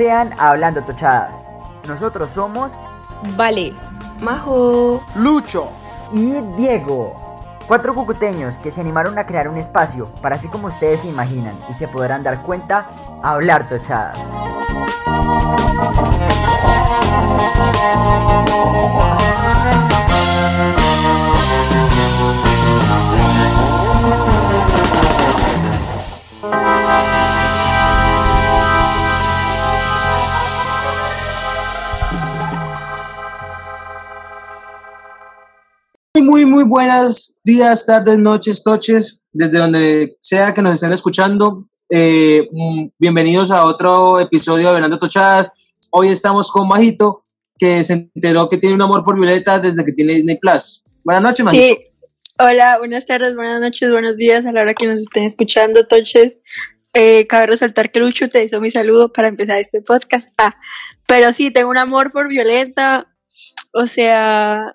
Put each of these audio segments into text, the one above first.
Sean Hablando Tochadas. Nosotros somos Vale, Majo, Lucho. y Diego. Cuatro cucuteños que se animaron a crear un espacio para así como ustedes se imaginan y se podrán dar cuenta, hablar tochadas. Muy, muy, muy buenas días, tardes, noches, toches, desde donde sea que nos estén escuchando. Eh, mm, bienvenidos a otro episodio de Venando Tochadas. Hoy estamos con Majito, que se enteró que tiene un amor por Violeta desde que tiene Disney Plus. Buenas noches, Majito. Sí. Hola, buenas tardes, buenas noches, buenos días a la hora que nos estén escuchando, Toches. Eh, cabe resaltar que Lucho te hizo mi saludo para empezar este podcast. Ah, pero sí, tengo un amor por Violeta. O sea,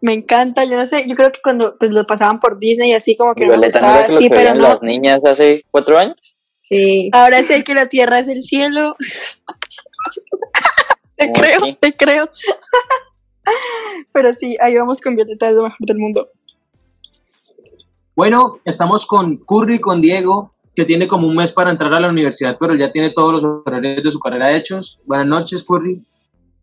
me encanta. Yo no sé, yo creo que cuando pues, lo pasaban por Disney, así como que no me Violeta no gustaba, sí, pero veían no. las niñas hace cuatro años. sí. Ahora sé que la tierra es el cielo. te Oh, creo, sí. te creo. pero sí, ahí vamos con Violeta, es lo mejor del mundo. Bueno, estamos con Curry, con Diego, que tiene como un mes para entrar a la universidad, pero ya tiene todos los horarios de su carrera hechos. Buenas noches, Curry.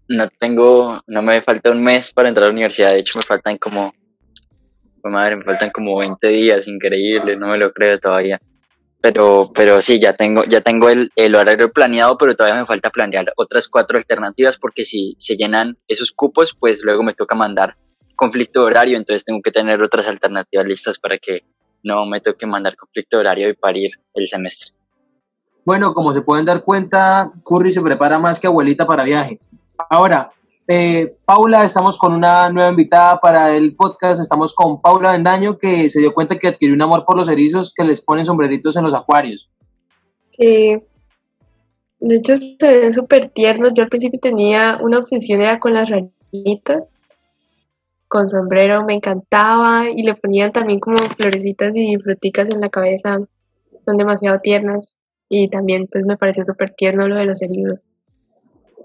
No tengo, no me falta un mes para entrar a la universidad. De hecho, me faltan como, pues, madre, me faltan como 20 días, increíble, no me lo creo todavía. Pero, pero sí, ya tengo, ya tengo el, el horario planeado, pero todavía me falta planear otras cuatro alternativas porque si se llenan esos cupos, pues luego me toca mandar conflicto de horario, entonces tengo que tener otras alternativas listas para que no me toque mandar conflicto de horario y parir el semestre. Bueno, como se pueden dar cuenta, Curry se prepara más que abuelita para viaje. Ahora, eh, Paula, estamos con una nueva invitada para el podcast. Estamos con Paula Bendaño, que se dio cuenta que adquirió un amor por los erizos que les ponen sombreritos en los acuarios. Sí. De hecho, se ven súper tiernos. Yo al principio tenía una obsesión, era con las ranitas, con sombrero, me encantaba y le ponían también como florecitas y fruticas en la cabeza. Son demasiado tiernas y también pues me pareció súper tierno lo de los erizos.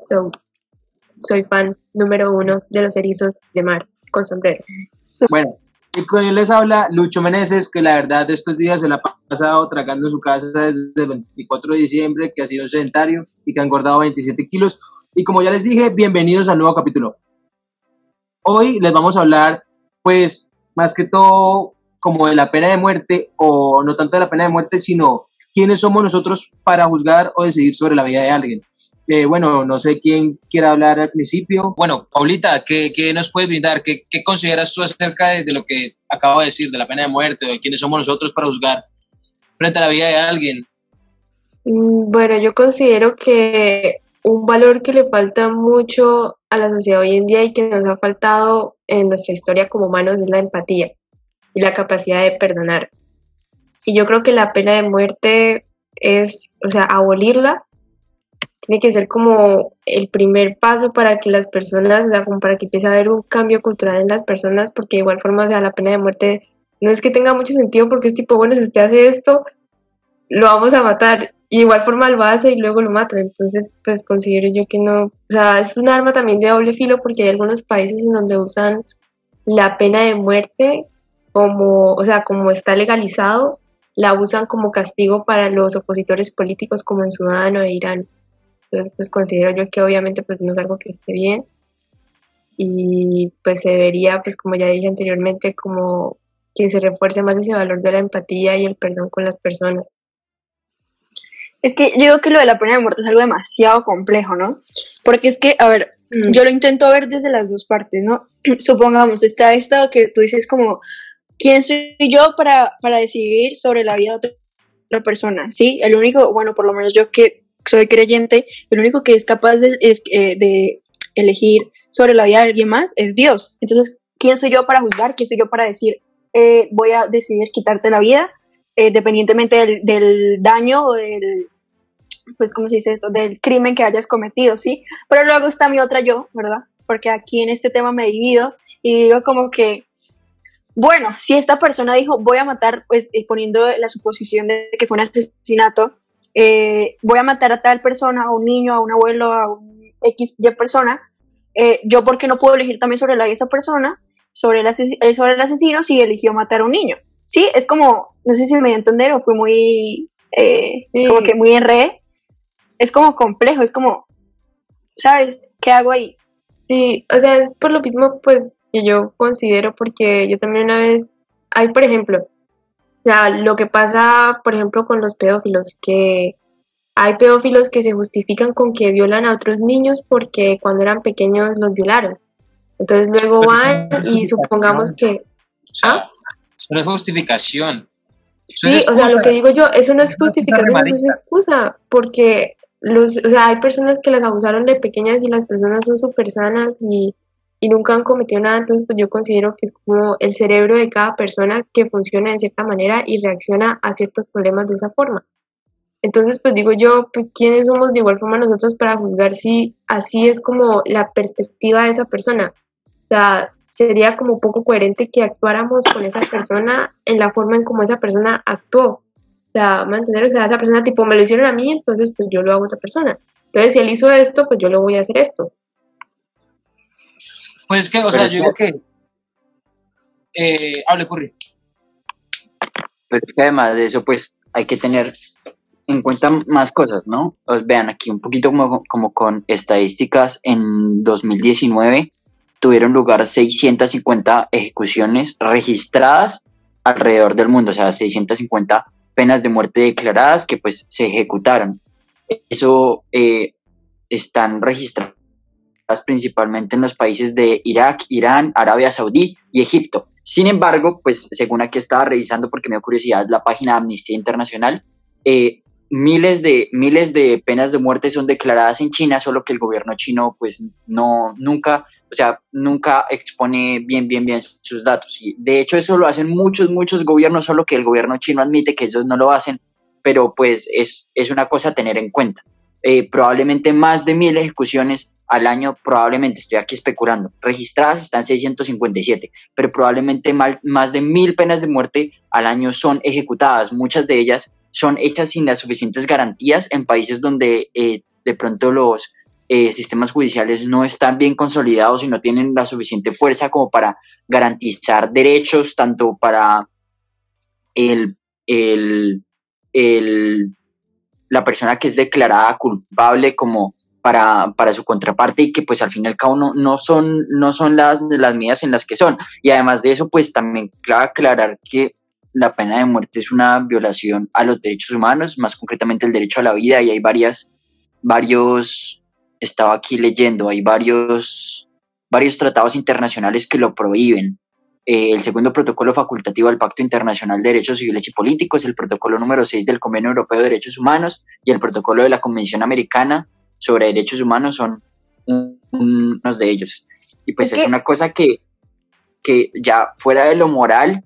So, soy fan número uno de los erizos de mar con sombrero. Bueno, y con él les habla Lucho Meneses, que la verdad de estos días se la ha pasado tragando en su casa desde el 24 de diciembre, que ha sido sedentario y que ha engordado 27 kilos. Y como ya les dije, bienvenidos al nuevo capítulo. Hoy les vamos a hablar, pues, más que todo como de la pena de muerte, o no tanto de la pena de muerte, sino quiénes somos nosotros para juzgar o decidir sobre la vida de alguien. Eh, bueno, no sé quién quiera hablar al principio. Bueno, Paulita, ¿qué, qué nos puedes brindar? ¿Qué, qué consideras tú acerca de, de lo que acabo de decir, de la pena de muerte, de quiénes somos nosotros para juzgar frente a la vida de alguien? Mm, Bueno, yo considero que un valor que le falta mucho a la sociedad hoy en día y que nos ha faltado en nuestra historia como humanos es la empatía y la capacidad de perdonar. Y yo creo que la pena de muerte es, o sea, abolirla tiene que ser como el primer paso para que las personas, o sea, como para que empiece a haber un cambio cultural en las personas, porque de igual forma, o sea, la pena de muerte no es que tenga mucho sentido porque es tipo, bueno, si usted hace esto, lo vamos a matar. Y igual forma lo hace y luego lo matan. Entonces, pues considero yo que no. O sea, es un arma también de doble filo porque hay algunos países en donde usan la pena de muerte como, o sea, como está legalizado, la usan como castigo para los opositores políticos como en Sudán o en Irán. Entonces, pues considero yo que obviamente pues no es algo que esté bien. Y pues se debería, pues como ya dije anteriormente, como que se refuerce más ese valor de la empatía y el perdón con las personas. Es que yo digo que lo de la pena de muerte es algo demasiado complejo, ¿no? Porque es que, a ver, Mm. yo lo intento ver desde las dos partes, ¿no? Supongamos, está esta que tú dices como, ¿quién soy yo para, para decidir sobre la vida de otra persona? ¿Sí? El único, bueno, por lo menos yo que soy creyente, el único que es capaz de, es, eh, de elegir sobre la vida de alguien más es Dios. Entonces, ¿quién soy yo para juzgar? ¿Quién soy yo para decir, eh, voy a decidir quitarte la vida? eh, dependientemente del, del daño o del, pues, ¿cómo se dice esto? Del crimen que hayas cometido, ¿sí? Pero luego está mi otra yo, ¿verdad? Porque aquí en este tema me divido y digo como que, bueno, si esta persona dijo voy a matar, pues eh, poniendo la suposición de que fue un asesinato, eh, voy a matar a tal persona, a un niño, a un abuelo, a un X, Y persona, eh, yo porque no puedo elegir también sobre la de esa persona, sobre el, ases- eh, sobre el asesino si eligió matar a un niño. Sí, es como, no sé si me voy a entender o fui muy, Sí. como que muy enredé. Es como complejo, es como, ¿sabes? ¿Qué hago ahí? Sí, o sea, es por lo mismo, pues, que yo considero, porque yo también una vez, hay, por ejemplo, o sea, lo que pasa, por ejemplo, con los pedófilos, que hay pedófilos que se justifican con que violan a otros niños porque cuando eran pequeños los violaron. Entonces luego van y supongamos que, ¿Ah? eso no es justificación. Eso sí, es o sea, lo que digo yo, eso no es justificación, eso es excusa, porque los, o sea, hay personas que las abusaron de pequeñas y las personas son súper sanas y, y nunca han cometido nada, entonces pues yo considero que es como el cerebro de cada persona que funciona de cierta manera y reacciona a ciertos problemas de esa forma. Entonces, pues digo yo, pues quiénes somos de igual forma nosotros para juzgar si así es como la perspectiva de esa persona. O sea, sería como poco coherente que actuáramos con esa persona en la forma en como esa persona actuó. O sea, ¿me entender? O sea, esa persona tipo me lo hicieron a mí, entonces pues yo lo hago a otra persona. Entonces, si él hizo esto, pues yo lo voy a hacer esto. Pues es que, o Pero sea, yo digo que. Eh, hable, Curry. Pero es que además de eso, pues hay que tener en cuenta más cosas, ¿no? Os vean aquí un poquito como, como con estadísticas, en 2019 tuvieron lugar 650 ejecuciones registradas alrededor del mundo, o sea, 650 penas de muerte declaradas que pues se ejecutaron. Eso eh, están registradas principalmente en los países de Irak, Irán, Arabia Saudí y Egipto. Sin embargo, pues según aquí estaba revisando porque me dio curiosidad la página de Amnistía Internacional, eh, miles de miles de penas de muerte son declaradas en China, solo que el gobierno chino pues no nunca, o sea, nunca expone bien bien bien sus datos. Y de hecho eso lo hacen muchos muchos gobiernos, solo que el gobierno chino admite que ellos no lo hacen, pero pues es es una cosa a tener en cuenta. Eh, probablemente más de mil ejecuciones al año, probablemente, estoy aquí especulando, registradas están 657, pero probablemente mal- más de mil penas de muerte al año son ejecutadas. Muchas de ellas son hechas sin las suficientes garantías en países donde eh, de pronto los eh, sistemas judiciales no están bien consolidados y no tienen la suficiente fuerza como para garantizar derechos, tanto para el, el, el- la persona que es declarada culpable como para, para su contraparte y que pues al fin y al cabo no, no son, no son las, las medidas en las que son. Y además de eso, pues también clave aclarar que la pena de muerte es una violación a los derechos humanos, más concretamente el derecho a la vida, y hay varias, varios, estaba aquí leyendo, hay varios, varios tratados internacionales que lo prohíben. Eh, el segundo protocolo facultativo del Pacto Internacional de Derechos Civiles y Políticos, el protocolo número 6 del Convenio Europeo de Derechos Humanos y el protocolo de la Convención Americana sobre Derechos Humanos son un- unos de ellos. Y pues Es es, que- una cosa que, que ya fuera de lo moral,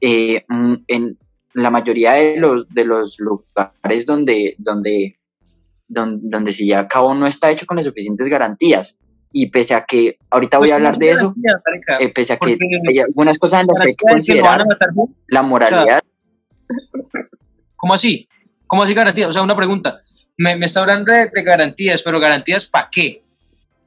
eh, mm, en la mayoría de los, de los lugares donde, donde, donde, donde se lleva a cabo no está hecho con las suficientes garantías. Y pese a que ahorita voy Pues, a hablar ¿cómo de eso, marica? eh, pese a que hay algunas cosas en las que hay que considerar la moralidad. ¿Cómo así? ¿Cómo así garantía? O sea, una pregunta. Me, me está hablando de, de garantías, pero garantías ¿para qué?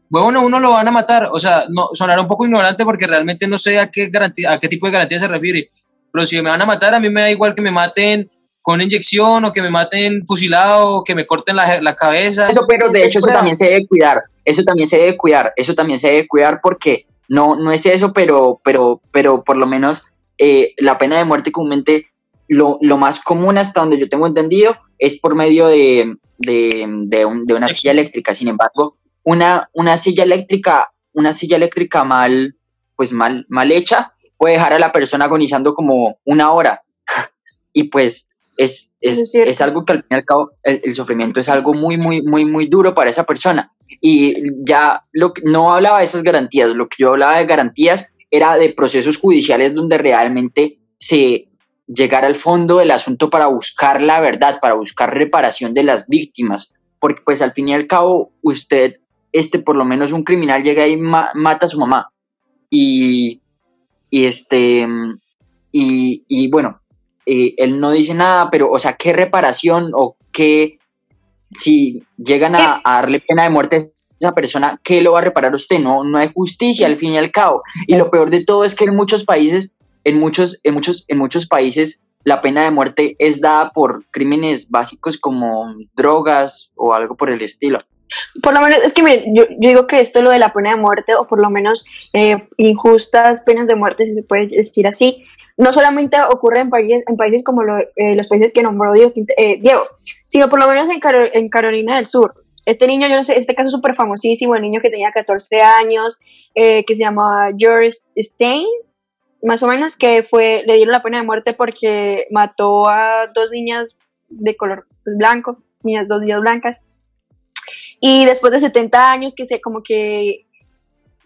Bueno, uno lo van a matar. O sea, no, sonará un poco ignorante porque realmente no sé a qué garantía, a qué tipo de garantía se refiere. Pero si me van a matar, a mí me da igual que me maten con una inyección o que me maten fusilado o que me corten la, la cabeza. Eso, pero de hecho eso también se debe cuidar. Eso también se debe cuidar. Eso también se debe cuidar porque no, no es eso, pero, pero, pero por lo menos eh, la pena de muerte comúnmente lo, lo más común hasta donde yo tengo entendido es por medio de, de, de un- de una silla eléctrica. Sin embargo, una, una silla eléctrica, una silla eléctrica mal, pues mal, mal hecha, puede dejar a la persona agonizando como una hora. y pues es, es, es algo que al fin y al cabo el, el sufrimiento es algo muy, muy, muy, muy duro para esa persona. Y ya lo que, no hablaba de esas garantías, lo que yo hablaba de garantías era de procesos judiciales donde realmente se llegara al fondo del asunto para buscar la verdad, para buscar reparación de las víctimas, porque pues al fin y al cabo usted, este por lo menos un criminal llega y ma- mata a su mamá y, y este y, y bueno, eh, él no dice nada, pero, o sea, ¿qué reparación o qué, si llegan a, a darle pena de muerte a esa persona, ¿qué lo va a reparar usted? No, no hay justicia al fin y al cabo. Y lo peor de todo es que en muchos países, en muchos, en muchos, en muchos países, la pena de muerte es dada por crímenes básicos como drogas o algo por el estilo. Por lo menos, es que miren, yo, yo digo que esto es lo de la pena de muerte, o por lo menos eh, injustas penas de muerte, si se puede decir así, no solamente ocurre en países, en países como lo- eh, los países que nombró Diego, eh, Diego, sino por lo menos en, en Carolina del Sur. Este niño, yo no sé, este caso súper famosísimo, el niño que tenía 14 años, eh, que se llamaba George Stein, más o menos, que fue, le dieron la pena de muerte porque mató a dos niñas de color pues, blanco, niñas, dos niñas blancas. Y después de 70 años, que se como que,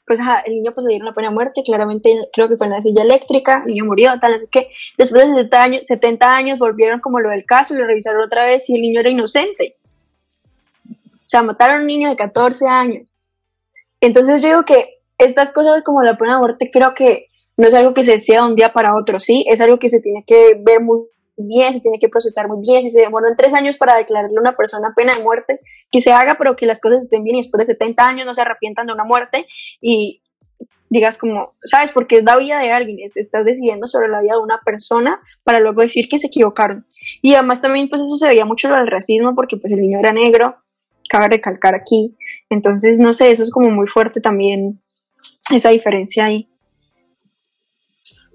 pues el niño pues le dieron la pena de muerte, claramente creo que fue en la silla eléctrica, el niño murió, tal, sé qué. Después de 70 años, 70 años volvieron como lo del caso, lo revisaron otra vez y el niño era inocente. O sea, mataron a un niño de 14 años. Entonces yo digo que estas cosas como la pena de muerte creo que no es algo que se decida de un día para otro, ¿sí? Es algo que se tiene que ver muy bien, se tiene que procesar muy bien. Si se demoran tres años para declararle a una persona pena de muerte, que se haga, pero que las cosas estén bien y después de 70 años no se arrepientan de una muerte y digas como, ¿sabes? Porque es la vida de alguien, es, estás decidiendo sobre la vida de una persona para luego decir que se equivocaron. Y además también pues eso se veía mucho lo del racismo porque pues el niño era negro, cabe recalcar aquí. Entonces, no sé, eso es como muy fuerte también, esa diferencia ahí.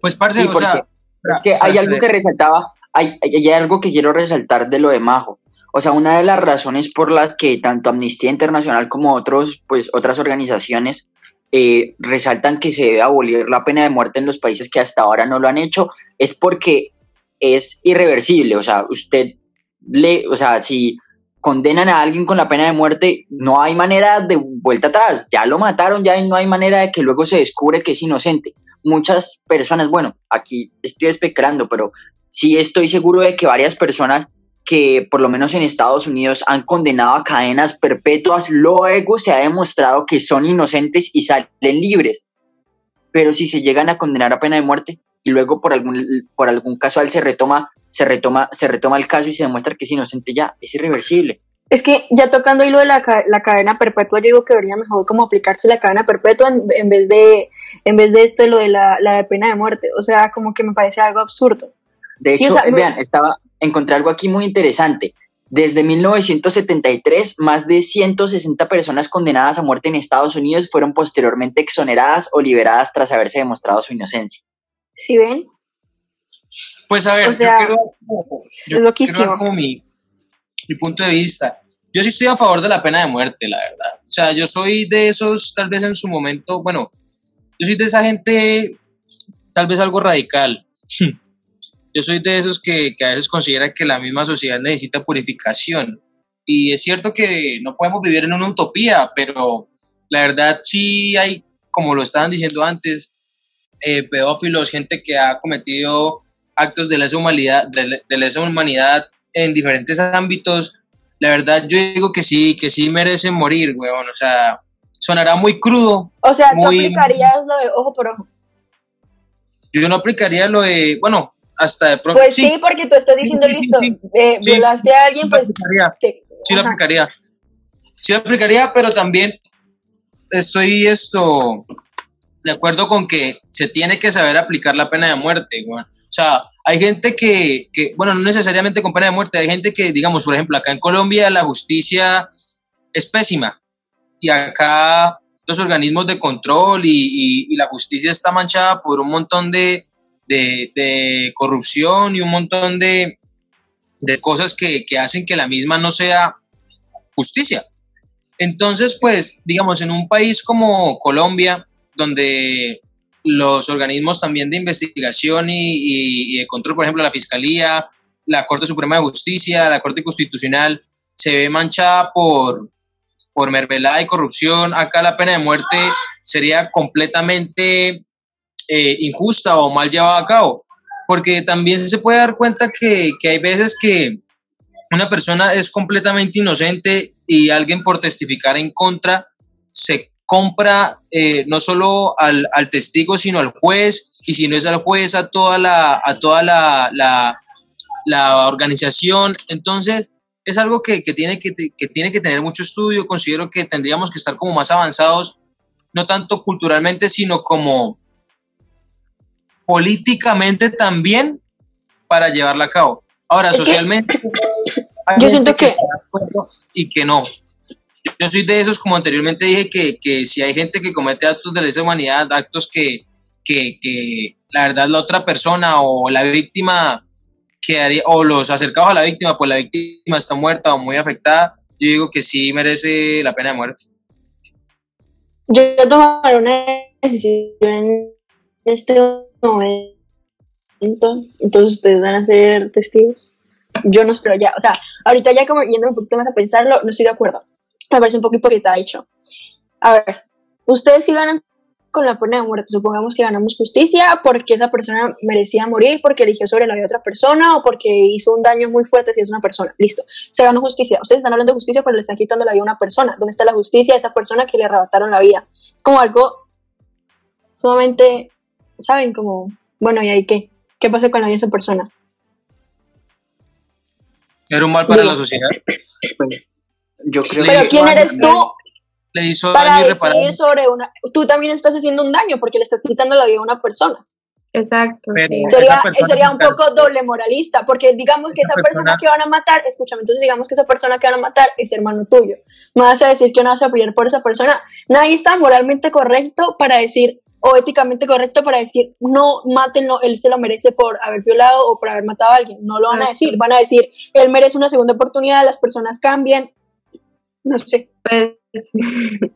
Pues, parce, Sí, o sea, es que hay algo que resaltaba, hay, hay hay algo que quiero resaltar de lo de Majo. O sea, una de las razones por las que tanto Amnistía Internacional como otros, pues, otras organizaciones eh, resaltan que se debe abolir la pena de muerte en los países que hasta ahora no lo han hecho, es porque es irreversible. O sea, usted le, o sea, si condenan a alguien con la pena de muerte, no hay manera de vuelta atrás. Ya lo mataron, ya no hay manera de que luego se descubre que es inocente. Muchas personas, bueno, aquí estoy especulando, pero sí estoy seguro de que varias personas que por lo menos en Estados Unidos han condenado a cadenas perpetuas, luego se ha demostrado que son inocentes y salen libres. Pero si se llegan a condenar a pena de muerte y luego por algún, por algún casual se retoma, se retoma, se retoma el caso y se demuestra que es inocente ya, es irreversible. Es que ya tocando hilo de la, la cadena perpetua, yo digo que debería mejor como aplicarse la cadena perpetua en vez de en vez de esto de lo de la, la de pena de muerte. O sea, como que me parece algo absurdo. De Sí, hecho, o sea, no- vean, estaba, encontré algo aquí muy interesante. Desde 1973, más de 160 personas condenadas a muerte en Estados Unidos fueron posteriormente exoneradas o liberadas tras haberse demostrado su inocencia. ¿Sí ven? Pues a ver, O sea, yo quiero, yo es quiero dar como mi, mi punto de vista. Yo sí estoy a favor de la pena de muerte, la verdad. O sea, yo soy de esos, tal vez en su momento, bueno, yo soy de esa gente, tal vez algo radical. Yo soy de esos que, que a veces considera que la misma sociedad necesita purificación. Y es cierto que no podemos vivir en una utopía, pero la verdad sí hay, como lo estaban diciendo antes, eh, pedófilos, gente que ha cometido actos de lesa humanidad, de, de lesa humanidad en diferentes ámbitos. La verdad, yo digo que sí, que sí merecen morir, weón. O sea, sonará muy crudo. O sea, Muy- tú aplicarías lo de ojo por ojo. Yo no aplicaría lo de, bueno, hasta de pronto. Pues sí, porque tú estás diciendo, Sí, sí, listo, eh, violaste a alguien, pues... aplicaría, te- sí lo aplicaría. Sí lo aplicaría, pero también estoy esto de acuerdo con que se tiene que saber aplicar la pena de muerte. O sea, hay gente que, que, bueno, no necesariamente con pena de muerte, hay gente que, digamos, por ejemplo, acá en Colombia la justicia es pésima y acá los organismos de control y, y- y la justicia está manchada por un montón de, corrupción y un montón de, de cosas que, hacen que la misma no sea justicia. Entonces, pues, digamos, en un país como Colombia, donde los organismos también de investigación y, y- y de control, por ejemplo, la Fiscalía, la Corte Suprema de Justicia, la Corte Constitucional, se ve manchada por, por mermelada y corrupción, acá la pena de muerte sería completamente eh, injusta o mal llevada a cabo. Porque también se puede dar cuenta que, que hay veces que una persona es completamente inocente y alguien por testificar en contra se compra eh, no solo al, al testigo, sino al juez, y si no es al juez, a toda la, a toda la, la, la organización. Entonces, es algo que, que tiene que, que tiene que tener mucho estudio. Considero que tendríamos que estar como más avanzados, no tanto culturalmente, sino como políticamente también para llevarla a cabo. Ahora, socialmente, Yo siento que- y que no. Yo soy de esos, como anteriormente dije, que, que si hay gente que comete actos de lesa humanidad, actos que, que, que la verdad la otra persona o la víctima o los acercados a la víctima, pues la víctima está muerta o muy afectada, yo digo que sí merece la pena de muerte. Yo voy a tomar una decisión en este momento, entonces ustedes van a ser testigos. Yo no estoy ya, o sea, ahorita ya como yendo un poquito más a pensarlo, no estoy de acuerdo. Me parece un poco hipócrita, de hecho. A ver, ustedes sí ganan con la pena de muerte, supongamos que ganamos justicia porque esa persona merecía morir, porque eligió sobre la vida de otra persona o porque hizo un daño muy fuerte si es una persona. Listo, se ganó justicia. Ustedes están hablando de justicia, pero le están quitando la vida a una persona. ¿Dónde está la justicia de esa persona que le arrebataron la vida? Es como algo sumamente, ¿saben? Como, bueno, ¿y ahí qué? ¿Qué pasa con la vida de esa persona? Era un mal para Digo, la sociedad. Pues, yo creo Pero hizo ¿quién eres tú Le hizo para daño decir irreparable. sobre una... Tú también estás haciendo un daño porque le estás quitando la vida a una persona. Exacto, Pero- sí. Sería, sería un poco doble moralista, porque digamos que Esa esa persona persona- que van a matar, escúchame, entonces digamos que esa persona que van a matar es hermano tuyo. Me vas a decir que no vas a pelear por esa persona. Nadie está moralmente correcto para decir, o éticamente correcto para decir, no, mátenlo, él se lo merece por haber violado o por haber matado a alguien. No lo van a Exacto. decir, van a decir, él merece una segunda oportunidad, las personas cambian. No sé. Pues,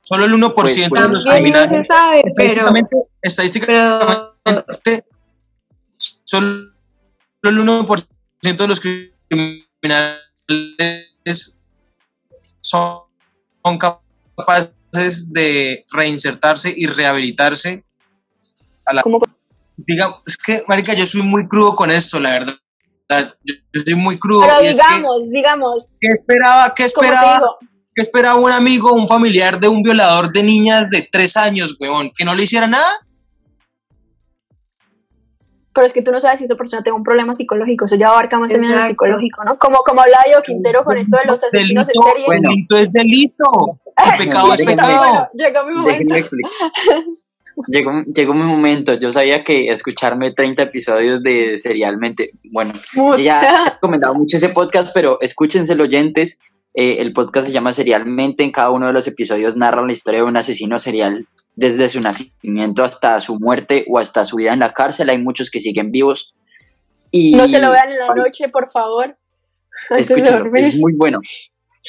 Solo el 1% Pues, de los también no se criminales. sabe, pero, Estadísticamente, estadísticamente, pero solo el 1% de los criminales son, son capaces de reinsertarse y rehabilitarse. A la, ¿Cómo? Diga, es que, marica, yo soy muy crudo con esto, la verdad. Yo, yo soy muy crudo. Pero y es que, digamos, digamos, ¿qué esperaba, qué esperaba, qué esperaba un amigo, un familiar de un violador de niñas de tres años, weón? ¿Que no le hiciera nada? pero es que tú no sabes si esa persona tiene un problema psicológico, eso ya abarca más también en lo Exacto. psicológico, ¿no? Como, como hablaba Diego Quintero con esto de los asesinos en Delito- serie. Bueno. delito es delito. El pecado es pecado. Bueno, llegó mi momento. Llegó, llegó mi momento. Yo sabía que escucharme 30 episodios de Serialmente, bueno, ya he recomendado mucho ese podcast, pero escúchenselo oyentes. Eh, el podcast se llama Serialmente. En cada uno de los episodios narran la historia de un asesino serial desde su nacimiento hasta su muerte o hasta su vida en la cárcel. Hay muchos que siguen vivos. Y No se lo vean en la noche, por favor. Es muy bueno.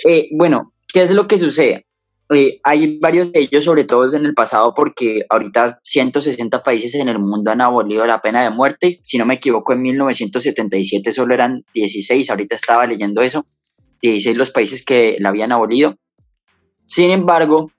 Eh, bueno, ¿qué es lo que sucede? Eh, hay varios de ellos, sobre todo en el pasado, porque ahorita 160 países en el mundo han abolido la pena de muerte. Si no me equivoco, en 1977 solo eran 16, ahorita estaba leyendo eso, 16 los países que la habían abolido. Sin embargo,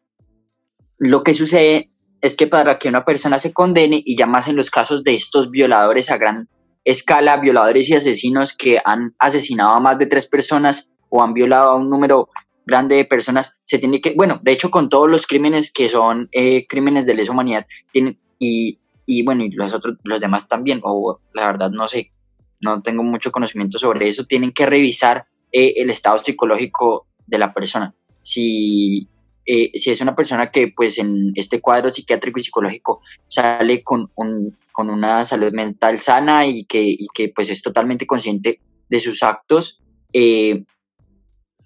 lo que sucede es que para que una persona se condene, y ya más en los casos de estos violadores a gran escala, violadores y asesinos que han asesinado a más de tres personas o han violado a un número grande de personas, se tiene que, bueno, de hecho con todos los crímenes que son eh, crímenes de lesa humanidad, tienen, y, y bueno, y los otros, los demás también, o la verdad no sé, no tengo mucho conocimiento sobre eso, tienen que revisar eh, el estado psicológico de la persona. Si, eh, si es una persona que pues en este cuadro psiquiátrico y psicológico sale con, un, con una salud mental sana y que, y que pues es totalmente consciente de sus actos, eh,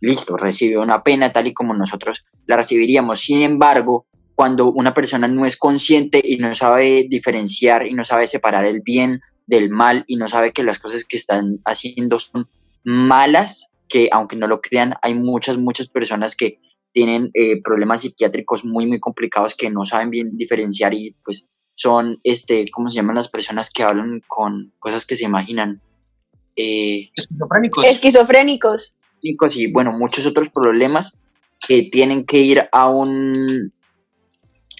listo, recibe una pena tal y como nosotros la recibiríamos. Sin embargo, cuando una persona no es consciente y no sabe diferenciar y no sabe separar el bien del mal y no sabe que las cosas que están haciendo son malas, que aunque no lo crean, hay muchas, muchas personas que tienen eh, problemas psiquiátricos muy, muy complicados que no saben bien diferenciar y pues son, este, ¿cómo se llaman las personas que hablan con cosas que se imaginan? Eh, Esquizofrénicos. Esquizofrénicos. Y bueno, muchos otros problemas que tienen que ir a un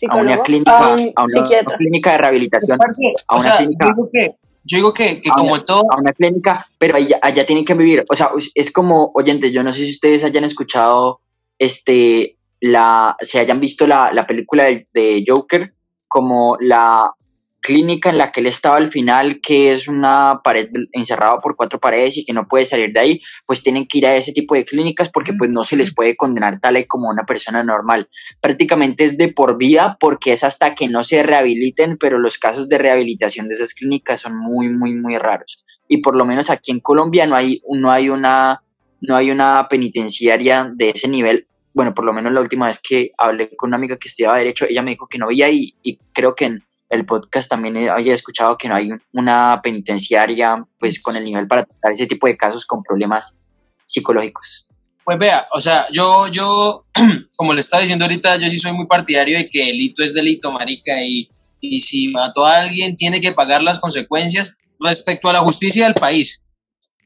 a una clínica, a un a una, psiquiatra. clínica de rehabilitación, a o una sea, clínica. yo digo que, yo digo que, que A como una- todo, a una clínica, pero allá, allá tienen que vivir, o sea, es como, oyentes, yo no sé si ustedes hayan escuchado, este, la, si hayan visto la, la película de, de Joker, como la, clínica en la que él estaba al final, que es una pared encerrada por cuatro paredes y que no puede salir de ahí, pues tienen que ir a ese tipo de clínicas porque pues no se les puede condenar tal y como una persona normal. Prácticamente es de por vida porque es hasta que no se rehabiliten, pero los casos de rehabilitación de esas clínicas son muy, muy, muy raros. Y por lo menos aquí en Colombia no hay, no hay una no hay una penitenciaria de ese nivel. Bueno, por lo menos la última vez que hablé con una amiga que estudiaba Derecho, ella me dijo que no había y, y creo que en el podcast también había escuchado que no hay una penitenciaria pues con el nivel para tratar ese tipo de casos con problemas psicológicos. Pues vea, o sea, yo, yo, como le estaba diciendo ahorita, yo sí soy muy partidario de que delito es delito, marica, y, y si mató a alguien tiene que pagar las consecuencias respecto a la justicia del país.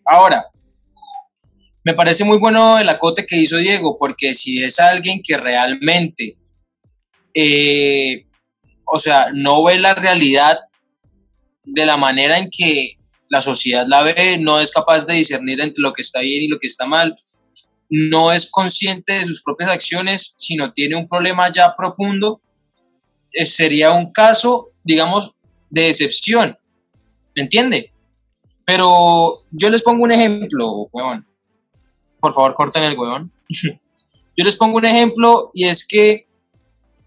Ahora, me parece muy bueno el acote que hizo Diego, porque si es alguien que realmente, eh, o sea, no ve la realidad de la manera en que la sociedad la ve, no es capaz de discernir entre lo que está bien y lo que está mal, no es consciente de sus propias acciones, sino tiene un problema ya profundo, eh, sería un caso, digamos, de excepción, ¿me entiende? Pero yo les pongo un ejemplo, weón por favor corten el huevón. Yo les pongo un ejemplo y es que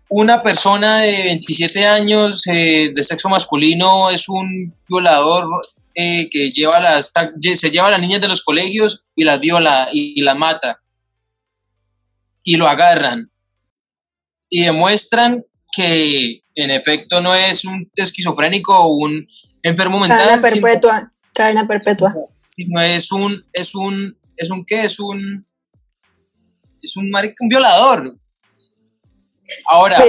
una persona de 27 años eh, de sexo masculino es un violador eh, que lleva las, se lleva a las niñas de los colegios y las viola y, las mata. Y lo agarran. Y demuestran que en efecto no es un esquizofrénico o un enfermo mental. Cadena perpetua. cadena perpetua. Sino es un, es un es un qué, es un es un un violador. Ahora,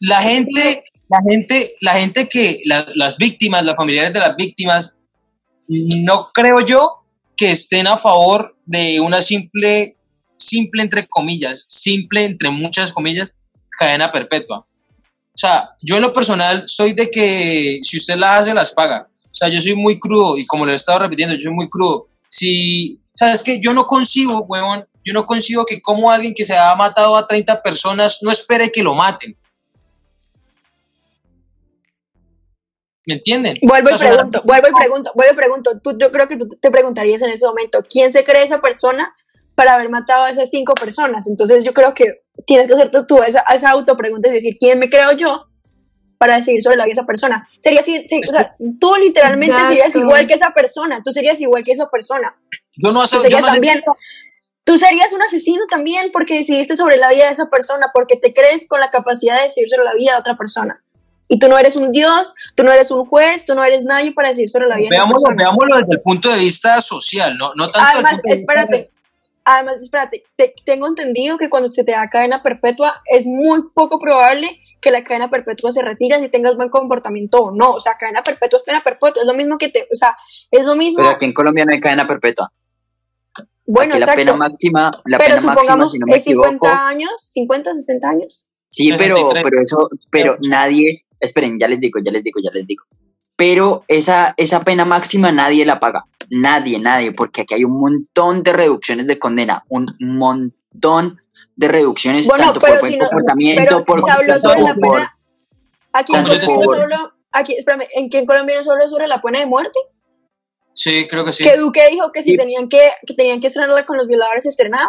la gente, la gente, la gente que, las víctimas, las familiares de las víctimas, no creo yo que estén a favor de una simple, simple entre comillas, simple entre muchas comillas, cadena perpetua. O sea, yo en lo personal soy de que si usted las hace, las paga. O sea, yo soy muy crudo y como le he estado repitiendo, yo soy muy crudo si, sabes que yo no concibo, huevón, yo no concibo que como alguien que se ha matado a 30 personas no espere que lo maten. ¿Me entienden? Vuelvo y pregunto, vuelvo y pregunto, vuelvo y pregunto. Tú, yo creo que tú te preguntarías en ese momento, ¿quién se cree esa persona para haber matado a esas cinco personas? Entonces yo creo que tienes que hacerte tú esa, esa autopregunta y decir, ¿quién me creo yo para decidir sobre la vida de esa persona. Sería así, o sea, tú literalmente serías igual que esa persona, tú serías igual que esa persona. Yo no, tú serías también, Tú serías un asesino también porque decidiste sobre la vida de esa persona, porque te crees con la capacidad de decidir sobre la vida de otra persona. Y tú no eres un dios, tú no eres un juez, tú no eres nadie para decidir sobre la vida veámoslo, de esa persona. Veámoslo desde el punto de vista social, no, no tanto Además, espérate, además, espérate, tengo entendido que cuando se te da cadena perpetua es muy poco probable que la cadena perpetua se retira si tengas buen comportamiento o no. O sea, cadena perpetua es cadena perpetua, es lo mismo que te, o sea, es lo mismo. Pero aquí en Colombia no hay cadena perpetua. Bueno, aquí exacto. La pena máxima, la pero pena supongamos máxima, si no es 50 años, 50, 60 años. Sí, pero, pero eso, pero nadie, esperen, ya les digo, ya les digo, ya les digo. Pero esa, esa pena máxima nadie la paga. Nadie, nadie, porque aquí hay un montón de reducciones de condena, un montón de reducciones tanto por buen comportamiento, por se habló sobre la pena. Aquí en Colombia no solo, aquí, espérame, ¿en, en Colombia no solo sobre la pena de muerte? Sí, creo que sí. Que Duque dijo que si tenían que, que tenían que estrenarla con los violadores estrenada.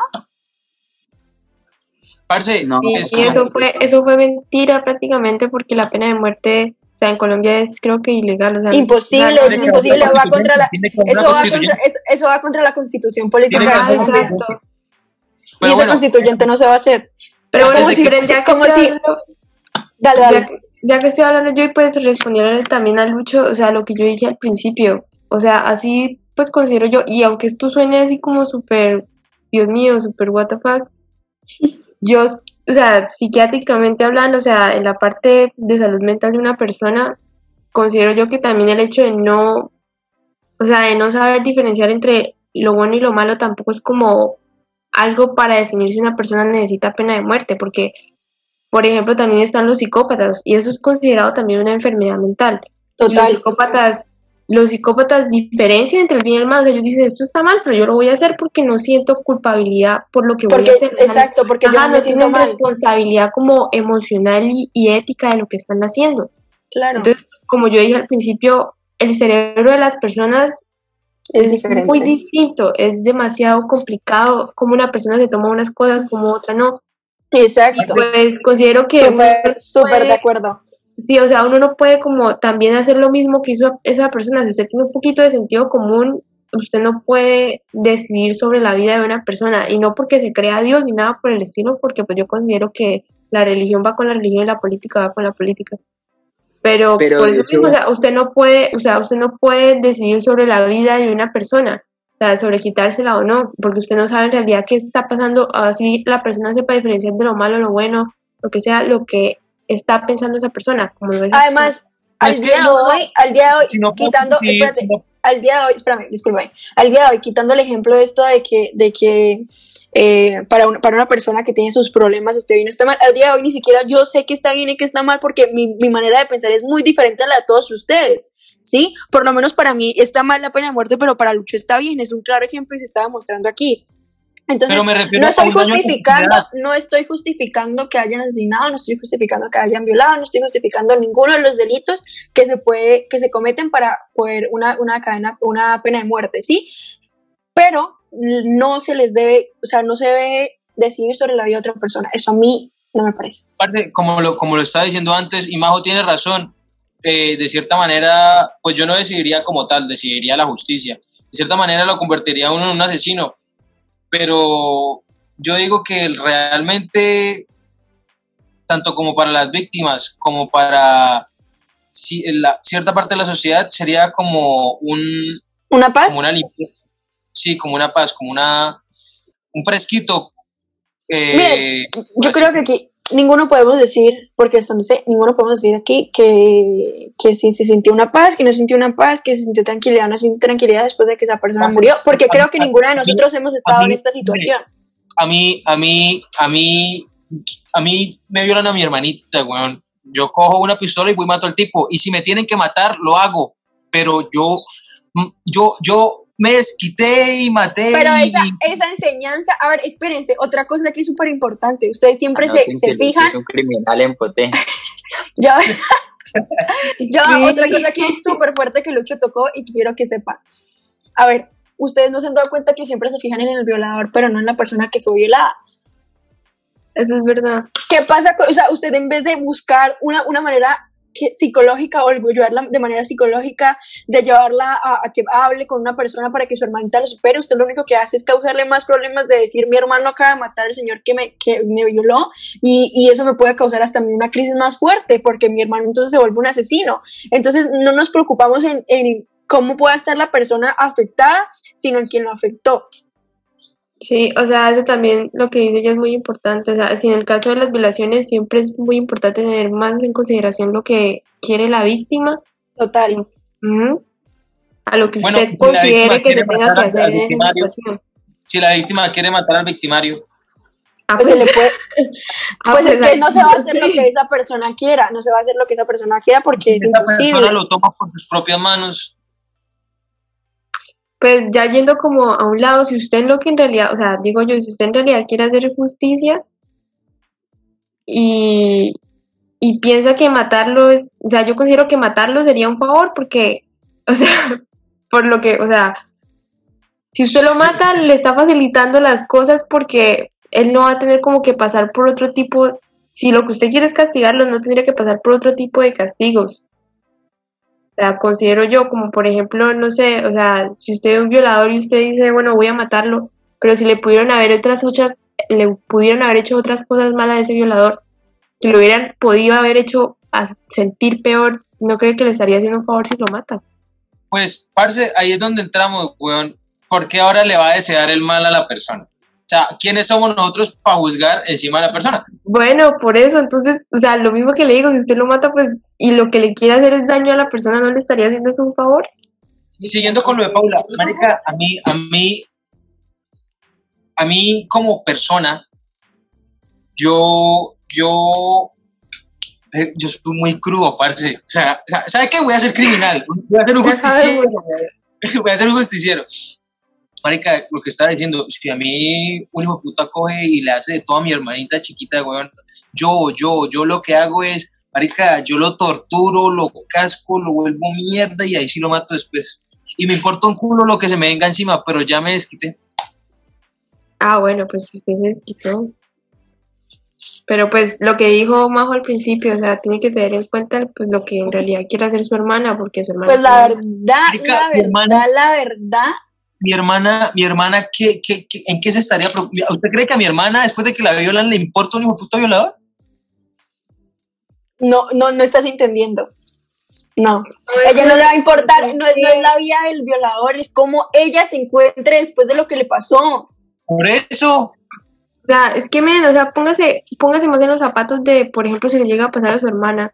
Parce, no, y, eso fue, eso fue mentira prácticamente porque la pena de muerte o sea, en Colombia es creo que ilegal. O sea, imposible, eso es imposible, va contra la, eso, va contra, eso, eso, va contra la constitución política. Ah, exacto. Pero y ese constituyente no se va a hacer. Pero bueno, como si, ya como si, dale, dale. Ya, que estoy hablando yo y pues responder también a Lucho, o sea, lo que yo dije al principio, o sea, así pues considero yo, y aunque esto suene así como súper, Dios mío, súper what the fuck, yo, o sea, psiquiátricamente hablando, o sea, en la parte de salud mental de una persona, considero yo que también el hecho de no, o sea, de no saber diferenciar entre lo bueno y lo malo tampoco es como algo para definir si una persona necesita pena de muerte, porque, por ejemplo, también están los psicópatas y eso es considerado también una enfermedad mental. Total. Los psicópatas, los psicópatas diferencian entre el bien y el mal, ellos dicen esto está mal, pero yo lo voy a hacer porque no siento culpabilidad por lo que voy a hacer. Exacto, porque yo no tienen responsabilidad como emocional y, y ética de lo que están haciendo. Claro. Entonces, como yo dije al principio, el cerebro de las personas es diferente. muy distinto, es demasiado complicado como una persona se toma unas cosas como otra no. Exacto. Pues considero que Súper, de acuerdo. Sí, o sea, uno no puede como también hacer lo mismo que hizo esa persona. Si usted tiene un poquito de sentido común, usted no puede decidir sobre la vida de una persona y no porque se crea Dios ni nada por el estilo, porque pues yo considero que la religión va con la religión y la política va con la política. Pero, Pero, por eso mismo, o sea, usted no puede, o sea, usted no puede decidir sobre la vida de una persona, o sea, sobre quitársela o no, porque usted no sabe en realidad qué está pasando, así la persona sepa diferenciar de lo malo, lo bueno, lo que sea, lo que está pensando esa persona, como lo Además, al día hoy, al día de hoy, Si no puedo quitando, coincidir, espérate, si no- al día de hoy, espérame, al día de hoy, quitando el ejemplo de esto de que, de que eh, para, una, para una persona que tiene sus problemas esté bien o esté mal, al día de hoy ni siquiera yo sé que está bien y que está mal porque mi, mi manera de pensar es muy diferente a la de todos ustedes. ¿Sí? Por lo menos para mí está mal la pena de muerte, pero para Lucho está bien, es un claro ejemplo y se está demostrando aquí. Entonces, Pero me refiero no estoy justificando, no estoy justificando que hayan asesinado, no estoy justificando que hayan violado, no estoy justificando ninguno de los delitos que se puede, que se cometen para poder una, una cadena, una pena de muerte, ¿sí? Pero no se les debe, o sea, no se debe decidir sobre la vida de otra persona. Eso a mí no me parece. Aparte, como lo, como lo estaba diciendo antes, y Majo tiene razón, eh, de cierta manera, pues yo no decidiría como tal, decidiría la justicia. De cierta manera lo convertiría uno en un asesino, pero yo digo que realmente, tanto como para las víctimas, como para la- cierta parte de la sociedad, sería como un, ¿Una paz? como una limpieza, sí, como una paz, como una, un fresquito. eh, Mire, Yo creo que aquí ninguno podemos decir, porque esto no sé, ninguno podemos decir aquí que, que si se sintió una paz, que no sintió una paz, que se sintió tranquilidad, no sintió tranquilidad después de que esa persona murió, porque creo que ninguna de nosotros hemos estado en esta situación. a mí, a mí, a mí, a mí me violan a mi hermanita, weón. Yo cojo una pistola y voy y mato al tipo. Y si me tienen que matar, lo hago. Pero yo, yo, yo me desquité y maté. Pero y- esa, esa enseñanza, a ver, espérense, otra cosa que es súper importante, ustedes siempre se, Anoten se fijan, Es un criminal en potencia. ya, ya Sí. otra cosa que es súper fuerte que Lucho tocó y quiero que sepan. A ver, ustedes no se han dado cuenta que siempre se fijan en el violador, pero no en la persona que fue violada. Eso es verdad. ¿Qué pasa con, o sea, usted en vez de buscar una, una manera psicológica o ayudarla de manera psicológica, de llevarla a, que hable con una persona para que su hermanita lo supere, usted lo único que hace es causarle más problemas de decir, mi hermano acaba de matar al señor que me, que me violó y, y eso me puede causar hasta una crisis más fuerte porque mi hermano entonces se vuelve un asesino. Entonces no nos preocupamos en, en cómo pueda estar la persona afectada, sino en quien lo afectó. Sí, o sea, eso también lo que dice ella es muy importante. O sea, si en el caso de las violaciones siempre es muy importante tener más en consideración lo que quiere la víctima Total. a lo que Bueno, usted si la considere que se tenga que hacer en esa victimario. situación. Si la víctima quiere matar al victimario, Ah, Pues se le puede, ah, pues, es que no se va a hacer lo que esa persona quiera, no se va a hacer lo que esa persona quiera porque si es esa imposible. persona lo toma por sus propias manos, Pues ya yendo como a un lado, si usted lo que en realidad, o sea, digo yo, si usted en realidad quiere hacer justicia y, y piensa que matarlo es, o sea, yo considero que matarlo sería un favor porque, o sea, por lo que, o sea, si usted lo mata, le está facilitando las cosas porque él no va a tener como que pasar por otro tipo, si lo que usted quiere es castigarlo, no tendría que pasar por otro tipo de castigos. Considero yo como por ejemplo, no sé, o sea, si usted es un violador y usted dice, bueno, voy a matarlo, pero si le pudieron haber otras muchas, le pudieron haber hecho otras cosas malas a ese violador, que lo hubieran podido haber hecho a sentir peor, no cree que le estaría haciendo un favor si lo mata. pues, parce, ahí es donde entramos, weón. ¿Por qué ahora le va a desear el mal a la persona? O sea, ¿quiénes somos nosotros para juzgar encima de la persona? Bueno, por eso, entonces, o sea, lo mismo que le digo, si usted lo mata, pues, y lo que le quiere hacer es daño a la persona, ¿no le estaría haciendo eso un favor? Y siguiendo con lo de Paula, marica, a mí, a mí, a mí como persona, yo, yo, eh, yo soy muy crudo, parce. O sea, ¿sabe qué? Voy a ser criminal, voy a ser un justiciero, voy a ser un justiciero. Marica, lo que estaba diciendo es que a mí un hijo de puta coge y le hace de todo a mi hermanita chiquita, weón. Yo, yo, yo lo que hago es marica, yo lo torturo, lo casco, lo vuelvo mierda y ahí sí lo mato después. Y me importa un culo lo que se me venga encima, pero ya me desquité. Ah, bueno, pues usted se desquitó. Pero pues lo que dijo Majo al principio, o sea, tiene que tener en cuenta pues lo que en realidad quiere hacer su hermana, porque su hermana... Pues la verdad, Marica, la verdad, hermana- la verdad, Mi hermana, mi hermana, ¿qué, qué, qué- en qué se estaría preocupando? ¿Usted cree que a mi hermana, después de que la violan, le importa un hijo puto violador? no, no, no estás entendiendo. No. es ella no le va a importar, no es, no es la vida del violador, es como ella se encuentre después de lo que le pasó. Por eso, O sea, es que, men, o sea, póngase, póngase más en los zapatos de, por ejemplo, si le llega a pasar a su hermana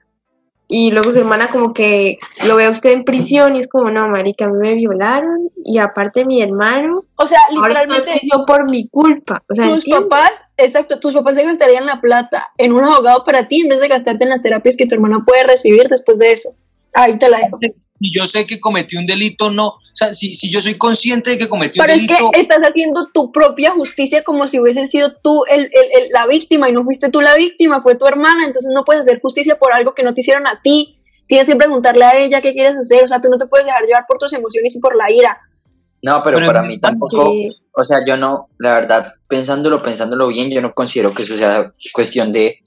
y luego su hermana como que lo ve a usted en prisión y es como, no, marica, a mí me violaron y aparte mi hermano, O sea, literalmente por mi culpa. O sea, tus ¿entiendes? papás, exacto, tus papás se gastarían la plata en un abogado para ti en vez de gastarse en las terapias que tu hermana puede recibir después de eso. Ahí te la dejo. si yo sé que cometí un delito, no. O sea, si, si yo soy consciente de que cometí un Pero es que delito, estás haciendo tu propia justicia como si hubiese sido tú el, el- el- la víctima y no fuiste tú la víctima, fue tu hermana, entonces no puedes hacer justicia por algo que no te hicieron a ti. Tienes que preguntarle a ella qué quieres hacer, o sea, tú no te puedes dejar llevar por tus emociones y por la ira. No, pero, Pero para mí tampoco, Que- o sea, yo no, la verdad, pensándolo, pensándolo bien, yo no considero que eso sea cuestión de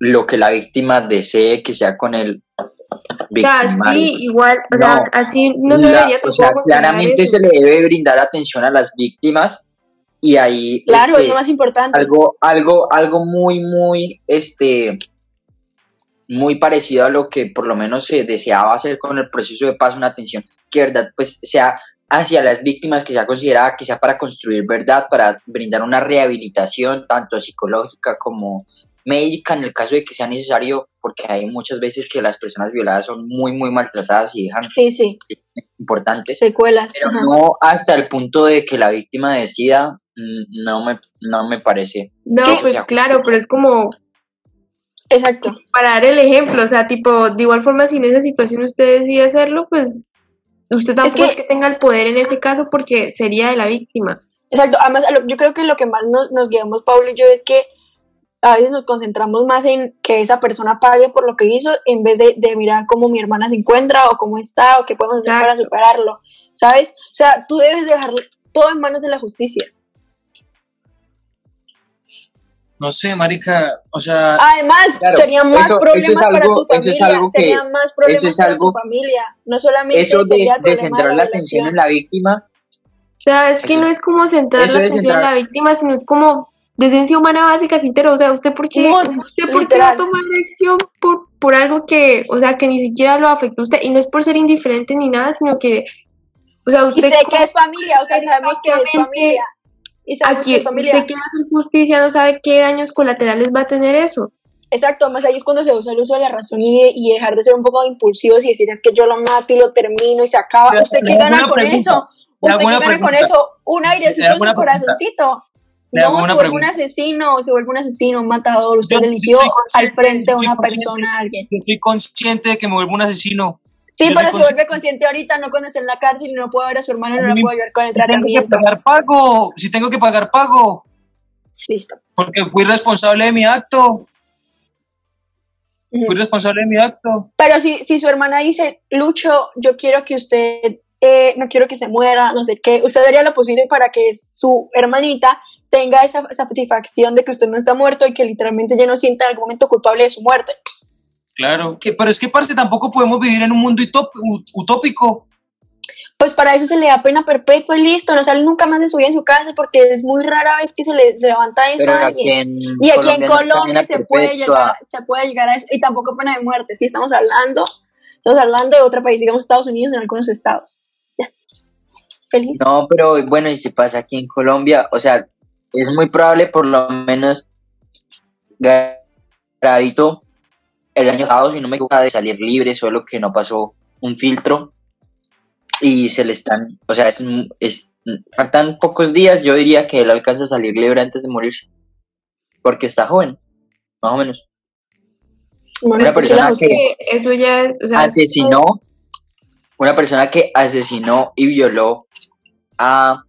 lo que la víctima desee que sea con el O sea, victimario. sí, igual, o No. sea, así no se La- debería o sea, claramente eso. se le debe brindar atención a las víctimas y ahí Claro, este, es lo más importante. algo, algo, algo muy, muy, este, muy parecido a lo que por lo menos se deseaba hacer con el proceso de paz, una atención que verdad pues sea hacia las víctimas, que sea considerada que sea para construir verdad, para brindar una rehabilitación tanto psicológica como médica en el caso de que sea necesario, porque hay muchas veces que las personas violadas son muy, muy maltratadas y dejan Sí, sí, importantes secuelas. pero ajá. no hasta el punto de que la víctima decida, mm, no me, no me parece. No, Sí. pues claro, pero es como Exacto. para dar el ejemplo, o sea, tipo, de igual forma, si en esa situación usted decide hacerlo, pues usted tampoco es que- que, tenga el poder en ese caso porque sería de la víctima. Exacto, además a lo- yo creo que lo que más nos, nos guiamos, Pablo y yo, es que a veces nos concentramos más en que esa persona pague por lo que hizo en vez de, de mirar cómo mi hermana se encuentra o cómo está o qué podemos hacer para superarlo, ¿sabes? O sea, tú debes dejar todo en manos de la justicia. no sé, marica, o sea, Además, Claro, serían más eso- eso problemas es para algo- tu eso es familia, algo que- serían más problemas eso es para algo- tu familia, no solamente Eso de, sería centrar de la la atención en la víctima, O sea, es que Eso- no es como centrar eso la atención en la víctima, sino es como decencia humana básica, Quintero. O sea, ¿usted por qué, No, usted por qué va a tomar acción por, por algo que, o sea, que ni siquiera lo afectó a usted? Y no es por ser indiferente ni nada, sino que, o sea, Y usted... sé como- que es familia, o sea, sabemos que es familia. Y sabemos Aquí, que es familia. usted que va a hacer justicia no sabe qué daños colaterales va a tener eso. Exacto, además ahí es cuando se usa el uso de la razón y, y dejar de ser un poco impulsivos y decir es que yo lo mato y lo termino y se acaba. Pero- ¿Usted qué gana con pregunta, eso? ¿Usted qué gana con eso? Un airecito en su pregunta. Le No, se vuelve un asesino, se vuelve un asesino, un matador. Usted Yo- eligió al frente a una persona, a alguien. yo soy consciente de que me vuelvo un asesino. Sí, Yo pero se vuelve consciente ahorita, no cuando está en la cárcel y no puede ver a su hermana y no la puede ayudar con el Si tengo que pagar pago, si tengo que pagar pago, Listo. porque fui responsable de mi acto, fui responsable de mi acto. Pero si, si su hermana dice, Lucho, yo quiero que usted, eh, no quiero que se muera, no sé qué, usted haría lo posible para que su hermanita tenga esa satisfacción de que usted no está muerto y que literalmente ya no sienta en algún momento culpable de su muerte. Claro, que, pero es que parce tampoco podemos vivir en un mundo utópico. Pues para eso se le da pena perpetua y listo, no sale nunca más de su vida en su casa porque es muy rara vez que se le se levanta eso pero a alguien. en Y aquí en Colombia se puede, llegar, se puede llegar a eso. Y tampoco pena de muerte. Sí, estamos hablando, estamos hablando de otro país, digamos Estados Unidos en algunos estados. Ya. Feliz. No, pero bueno, y si pasa aquí en Colombia, o sea, es muy probable por lo menos Gradito el año pasado, si no me equivoco, de salir libre, solo que no pasó un filtro y se le están, o sea, es, es- faltan pocos días, yo diría que él alcanza a salir libre antes de morirse, porque está joven, más o menos. Bueno, Una persona que- justicia- Que eso ya es, o sea, asesinó, una persona que asesinó y violó a,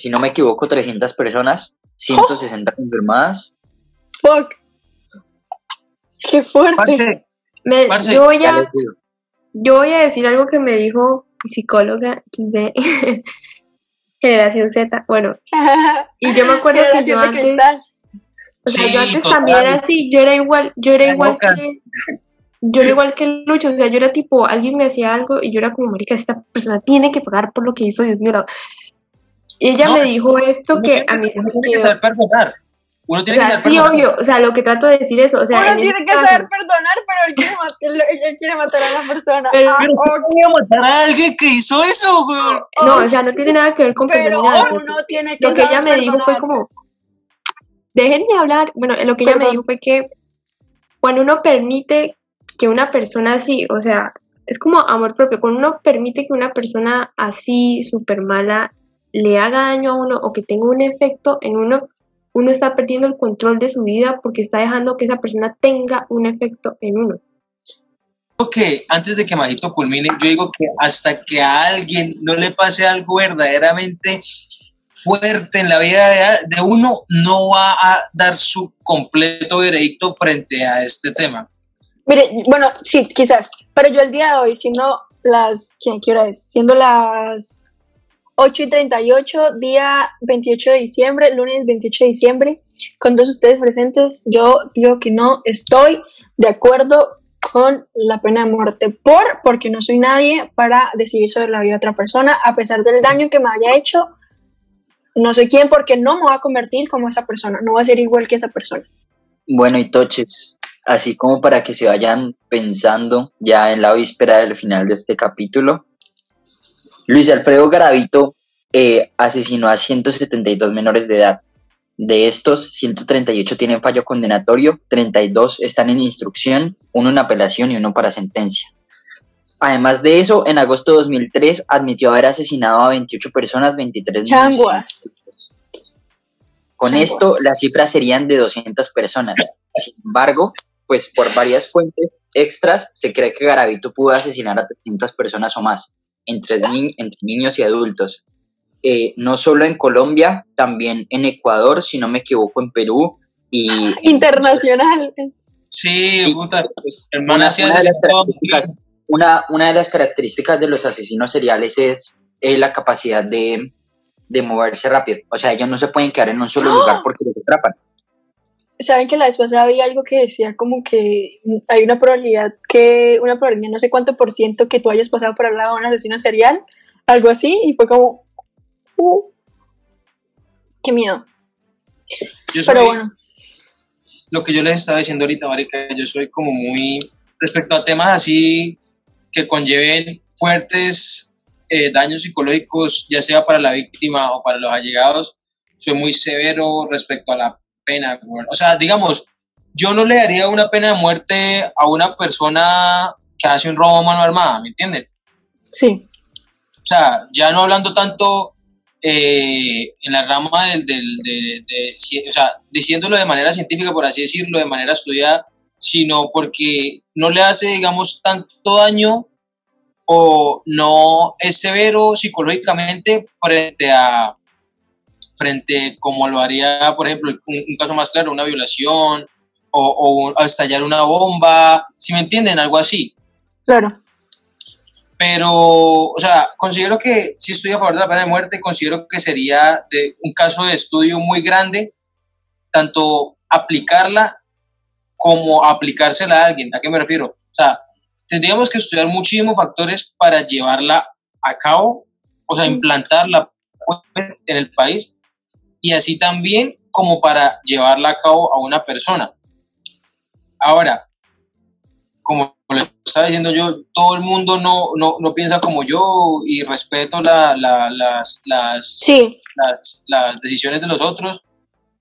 si no me equivoco, 300 personas, 160 confirmadas. Fuck. Qué fuerte. Parce, Me- Parce, yo, voy a, les digo. yo voy a decir algo que me dijo mi psicóloga de Generación Z. Bueno, y yo me acuerdo que yo antes, cristal. o sea, Sí, yo antes total. también era así, yo era igual, yo era La igual que, yo era igual que Lucho, o sea, yo era tipo, alguien me hacía algo y yo era como, marica, esta persona tiene que pagar por lo que hizo, Dios mío. Y ella No, me dijo esto que a mí se uno me tiene que quedó. saber perdonar. Uno O tiene que saber sí, perdonar. obvio, o sea, lo que trato de decir es, o sea, Uno en tiene este que caso- saber perdonar, pero él quiere, mat- él- quiere matar a la persona. Pero- Ah, Pero ¿cómo ok. voy a matar a alguien que hizo eso, güey? No, o sea, no tiene nada que ver con Pero nada. uno tiene que Lo que ella me dijo fue como, déjenme hablar. Bueno, lo que ella me dijo fue que cuando uno permite que una persona así, o sea, es como amor propio, cuando uno permite que una persona así, súper mala, le haga daño a uno o que tenga un efecto en uno, uno está perdiendo el control de su vida porque está dejando que esa persona tenga un efecto en uno. Que antes de que Majito culmine, yo digo que hasta que a alguien no le pase algo verdaderamente fuerte en la vida de, de uno, no va a dar su completo veredicto frente a este tema. Mire, bueno, sí, quizás, pero yo el día de hoy, siendo las, ¿qué, qué hora es? Siendo las 8 y 38, día 28 de diciembre, lunes 28 de diciembre, con todos ustedes presentes, yo digo que no estoy de acuerdo con la pena de muerte, por, porque no soy nadie para decidir sobre la vida de otra persona, a pesar del daño que me haya hecho, no soy quién porque no me voy a convertir como esa persona, no voy a ser igual que esa persona. Bueno, y toches, así como para que se vayan pensando ya en la víspera del final de este capítulo, Luis Alfredo Garavito eh, asesinó a 172 menores de edad. De estos, 138 tienen fallo condenatorio, 32 están en instrucción, uno en apelación y uno para sentencia. Además de eso, en agosto de 2003 admitió haber asesinado a 28 personas, 23 niños y Changuas. con Changuas. esto, las cifras serían de 200 personas. Sin embargo, pues por varias fuentes extras, se cree que Garavito pudo asesinar a 300 personas o más, entre, ni- entre niños y adultos. Eh, no solo en Colombia, también en Ecuador, si no me equivoco, en Perú. Y Internacional. Sí, Sí. puta, hermana, una, de las características, una, una de las características de los asesinos seriales es eh, la capacidad de, de moverse rápido. O sea, ellos no se pueden quedar en un solo lugar porque los atrapan. Saben que la vez pasada había algo que decía como que hay una probabilidad que, una probabilidad no sé cuánto por ciento que tú hayas pasado por al lado de un asesino serial, algo así, y fue como, uh, qué miedo. Yo soy, Pero bueno, lo que yo les estaba diciendo ahorita, marica, yo soy como muy, respecto a temas así que conlleven fuertes eh, daños psicológicos, ya sea para la víctima o para los allegados, soy muy severo respecto a la pena. O sea, digamos, yo no le daría una pena de muerte a una persona que hace un robo a mano armada, ¿me entienden? sí, O sea, ya no hablando tanto eh, en la rama del, del- de, de- ci- o sea, diciéndolo de manera científica, por así decirlo, de manera estudiada, sino porque no le hace, digamos, tanto daño o no es severo psicológicamente frente a, frente como lo haría, por ejemplo, un, un caso más claro, una violación o, o estallar una bomba, si me entienden, algo así claro. pero, o sea, considero que si estoy a favor de la pena de muerte, considero que sería de un caso de estudio muy grande, tanto aplicarla como aplicársela a alguien. ¿A qué me refiero? O sea, tendríamos que estudiar muchísimos factores para llevarla a cabo, o sea, implantarla en el país y así también como para llevarla a cabo a una persona. Ahora, como les estaba diciendo yo, todo el mundo no, no, no piensa como yo y respeto la- la- las, las, Sí, las, las decisiones de los otros,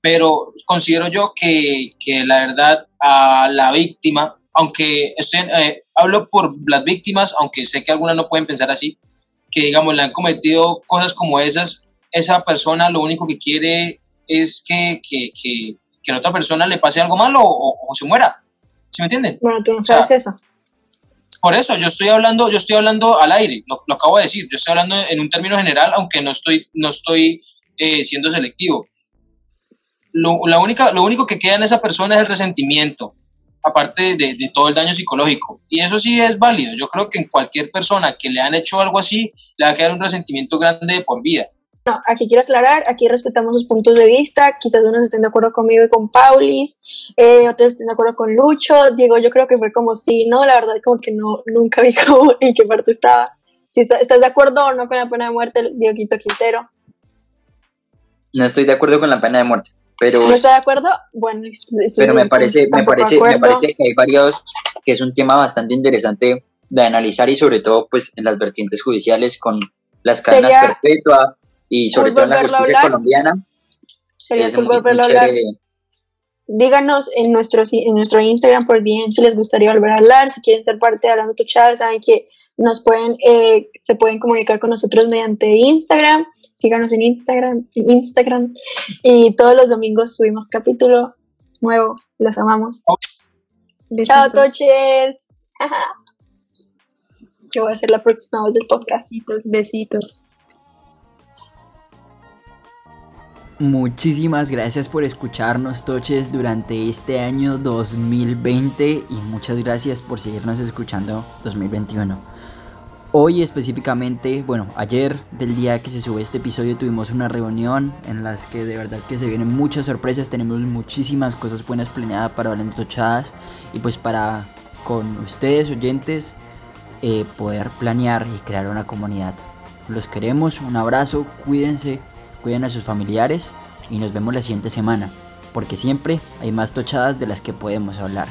pero considero yo que, que la verdad a la víctima, aunque estoy, eh, hablo por las víctimas, aunque sé que algunas no pueden pensar así, que digamos le han cometido cosas como esas, esa persona lo único que quiere es que, que, que, que a la otra persona le pase algo malo o, o se muera. ¿Sí me entienden? bueno, tú no O sea, sabes eso. Por eso yo estoy hablando, yo estoy hablando al aire, lo, lo acabo de decir, yo estoy hablando en un término general, aunque no estoy, no estoy eh, siendo selectivo. Lo, la única, lo único que queda en esa persona es el resentimiento. aparte de, de, todo el daño psicológico. Y eso sí es válido. Yo creo que en cualquier persona que le han hecho algo así, le va a quedar un resentimiento grande de por vida. No, aquí quiero aclarar, aquí respetamos los puntos de vista, quizás unos estén de acuerdo conmigo y con Paulis, eh, otros estén de acuerdo con Lucho, Diego yo creo que fue como sí, no, la verdad como que no, nunca vi cómo, en qué parte estaba. Si estás de acuerdo o no con la pena de muerte, Dieguito Quintero. No estoy de acuerdo con la pena de muerte, pero... ¿No está de acuerdo? Bueno, pero me parece, me parece, me parece que hay varios, que es un tema bastante interesante de analizar y sobre todo pues en las vertientes judiciales con las cadenas perpetuas y sobre todo en la justicia colombiana. Sería cool volverlo a hablar. Díganos en nuestro, en nuestro Instagram por bien si les gustaría volver a hablar, si quieren ser parte de Hablando Tuchada, saben que nos pueden, eh, se pueden comunicar con nosotros mediante Instagram, síganos en Instagram, en Instagram, y todos los domingos subimos capítulo nuevo, los amamos. Chao, Toches. Yo voy a ser la próxima voz del podcast. Besitos, besitos. Muchísimas gracias por escucharnos, Toches, durante este año 2020 y muchas gracias por seguirnos escuchando 2021. Hoy específicamente, bueno, ayer del día que se sube este episodio tuvimos una reunión en las que de verdad que se vienen muchas sorpresas, tenemos muchísimas cosas buenas planeadas para Hablando Tochadas y pues para con ustedes oyentes eh, poder planear y crear una comunidad. Los queremos, un abrazo, cuídense cuiden a sus familiares y nos vemos la siguiente semana, porque siempre hay más tochadas de las que podemos hablar.